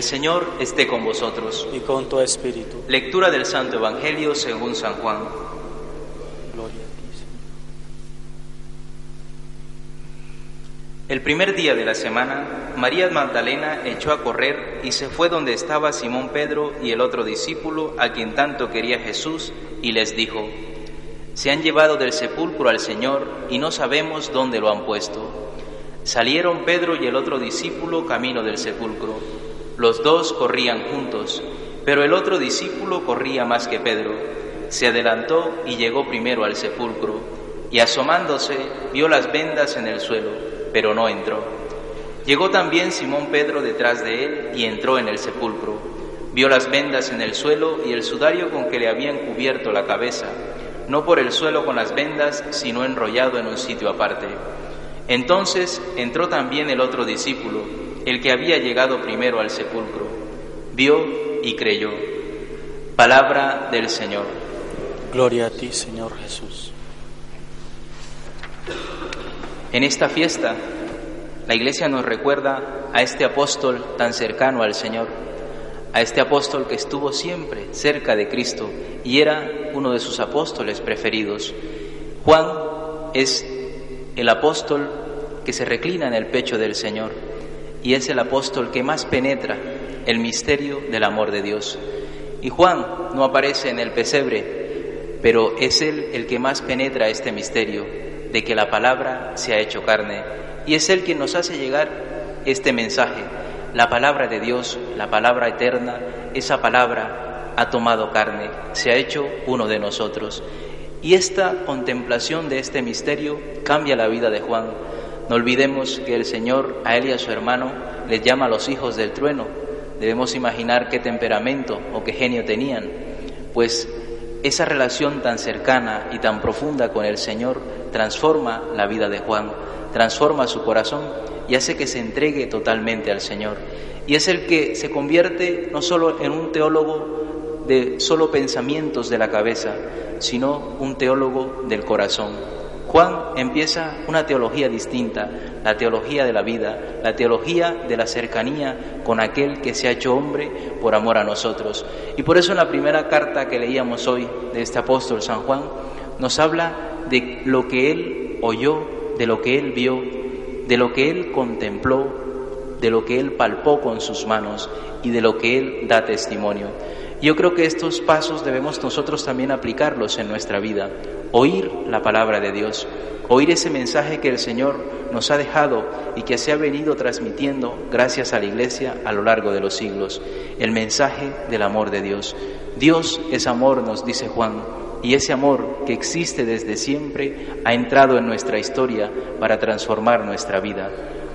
El Señor esté con vosotros. y con tu espíritu. Lectura del Santo Evangelio según San Juan. Gloria a ti, Señor. El primer día de la semana, María Magdalena echó a correr y se fue donde estaba Simón Pedro y el otro discípulo a quien tanto quería Jesús y les dijo, Se han llevado del sepulcro al Señor y no sabemos dónde lo han puesto. Salieron Pedro y el otro discípulo camino del sepulcro. Los dos corrían juntos, pero el otro discípulo corría más que Pedro. Se adelantó y llegó primero al sepulcro, y asomándose vio las vendas en el suelo, pero no entró. Llegó también Simón Pedro detrás de él y entró en el sepulcro. Vio las vendas en el suelo y el sudario con que le habían cubierto la cabeza, no por el suelo con las vendas, sino enrollado en un sitio aparte. Entonces entró también el otro discípulo, el que había llegado primero al sepulcro. Vio y creyó. Palabra del Señor. Gloria a ti, Señor Jesús. En esta fiesta, la Iglesia nos recuerda a este apóstol tan cercano al Señor, a este apóstol que estuvo siempre cerca de Cristo y era uno de sus apóstoles preferidos. Juan es el apóstol que se reclina en el pecho del Señor y es el apóstol que más penetra el misterio del amor de Dios. Y Juan no aparece en el pesebre, pero es él el que más penetra este misterio de que la palabra se ha hecho carne y es él quien nos hace llegar este mensaje. La palabra de Dios, la palabra eterna, esa palabra ha tomado carne, se ha hecho uno de nosotros. Y esta contemplación de este misterio cambia la vida de Juan. No olvidemos que el Señor a él y a su hermano les llama los hijos del trueno. Debemos imaginar qué temperamento o qué genio tenían, pues esa relación tan cercana y tan profunda con el Señor transforma la vida de Juan, transforma su corazón y hace que se entregue totalmente al Señor. Y es el que se convierte no solo en un teólogo de solo pensamientos de la cabeza, sino un teólogo del corazón. Juan empieza una teología distinta, la teología de la vida, la teología de la cercanía con aquel que se ha hecho hombre por amor a nosotros. Y por eso en la primera carta que leíamos hoy de este apóstol San Juan, nos habla de lo que él oyó, de lo que él vio, de lo que él contempló, de lo que él palpó con sus manos y de lo que él da testimonio. Yo creo que estos pasos debemos nosotros también aplicarlos en nuestra vida, oír la palabra de Dios, oír ese mensaje que el Señor nos ha dejado y que se ha venido transmitiendo gracias a la Iglesia a lo largo de los siglos, el mensaje del amor de Dios. Dios es amor, nos dice Juan, y ese amor que existe desde siempre ha entrado en nuestra historia para transformar nuestra vida.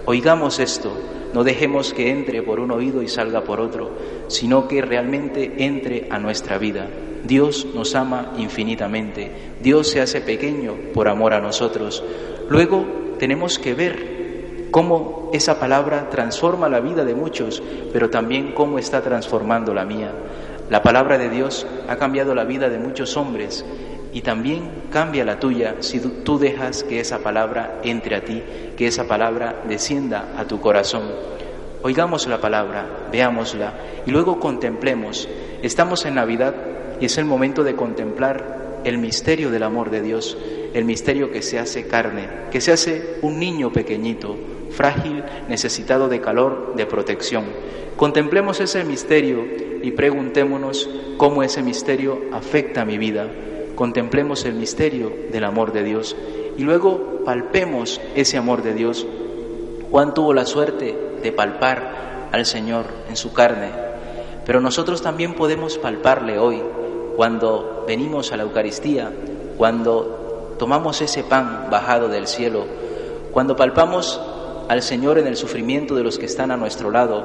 Oigamos esto, no dejemos que entre por un oído y salga por otro, sino que realmente entre a nuestra vida. Dios nos ama infinitamente, Dios se hace pequeño por amor a nosotros. Luego tenemos que ver cómo esa palabra transforma la vida de muchos, pero también cómo está transformando la mía. La palabra de Dios ha cambiado la vida de muchos hombres y también cambia la tuya si tú dejas que esa palabra entre a ti, que esa palabra descienda a tu corazón. Oigamos la palabra, veámosla y luego contemplemos. Estamos en Navidad y es el momento de contemplar el misterio del amor de Dios, el misterio que se hace carne, que se hace un niño pequeñito, frágil, necesitado de calor, de protección. Contemplemos ese misterio y preguntémonos cómo ese misterio afecta mi vida. Contemplemos el misterio del amor de Dios y luego palpemos ese amor de Dios. Juan tuvo la suerte de palpar al Señor en su carne, pero nosotros también podemos palparle hoy cuando venimos a la Eucaristía, cuando tomamos ese pan bajado del cielo, cuando palpamos al Señor en el sufrimiento de los que están a nuestro lado,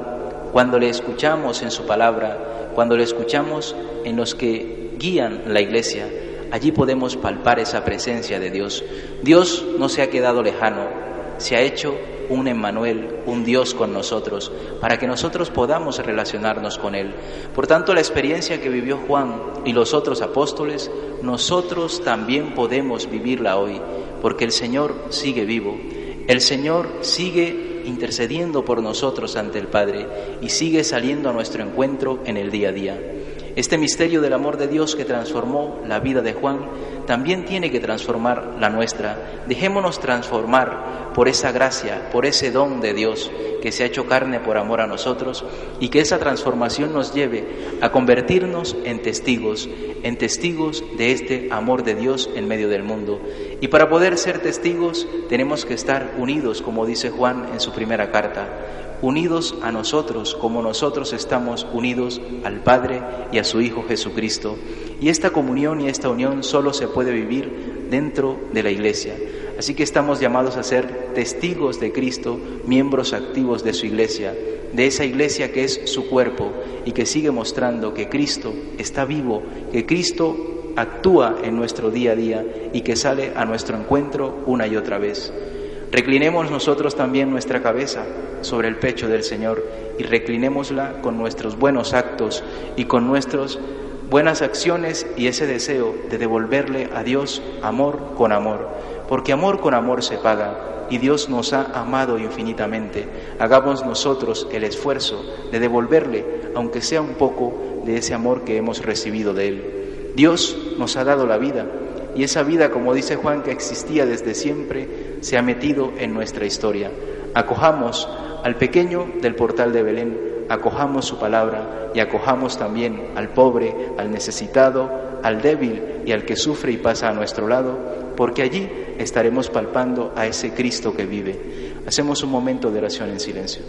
cuando le escuchamos en su palabra, cuando le escuchamos en los que guían la iglesia, allí podemos palpar esa presencia de Dios. Dios no se ha quedado lejano, se ha hecho un Emmanuel, un Dios con nosotros, para que nosotros podamos relacionarnos con Él. Por tanto, la experiencia que vivió Juan y los otros apóstoles, nosotros también podemos vivirla hoy, porque el Señor sigue vivo, el Señor sigue intercediendo por nosotros ante el Padre y sigue saliendo a nuestro encuentro en el día a día. Este misterio del amor de Dios que transformó la vida de Juan también tiene que transformar la nuestra. Dejémonos transformar por esa gracia, por ese don de Dios que se ha hecho carne por amor a nosotros y que esa transformación nos lleve a convertirnos en testigos, en testigos de este amor de Dios en medio del mundo. Y para poder ser testigos tenemos que estar unidos, como dice Juan en su primera carta unidos a nosotros como nosotros estamos unidos al Padre y a su Hijo Jesucristo. Y esta comunión y esta unión solo se puede vivir dentro de la Iglesia. Así que estamos llamados a ser testigos de Cristo, miembros activos de su Iglesia, de esa Iglesia que es su cuerpo y que sigue mostrando que Cristo está vivo, que Cristo actúa en nuestro día a día y que sale a nuestro encuentro una y otra vez. Reclinemos nosotros también nuestra cabeza sobre el pecho del Señor y reclinémosla con nuestros buenos actos y con nuestras buenas acciones y ese deseo de devolverle a Dios amor con amor, porque amor con amor se paga y Dios nos ha amado infinitamente. Hagamos nosotros el esfuerzo de devolverle, aunque sea un poco, de ese amor que hemos recibido de Él. Dios nos ha dado la vida y esa vida, como dice Juan, que existía desde siempre, se ha metido en nuestra historia. Acojamos al pequeño del portal de Belén, acojamos su palabra y acojamos también al pobre, al necesitado, al débil y al que sufre y pasa a nuestro lado, porque allí estaremos palpando a ese Cristo que vive. Hacemos un momento de oración en silencio.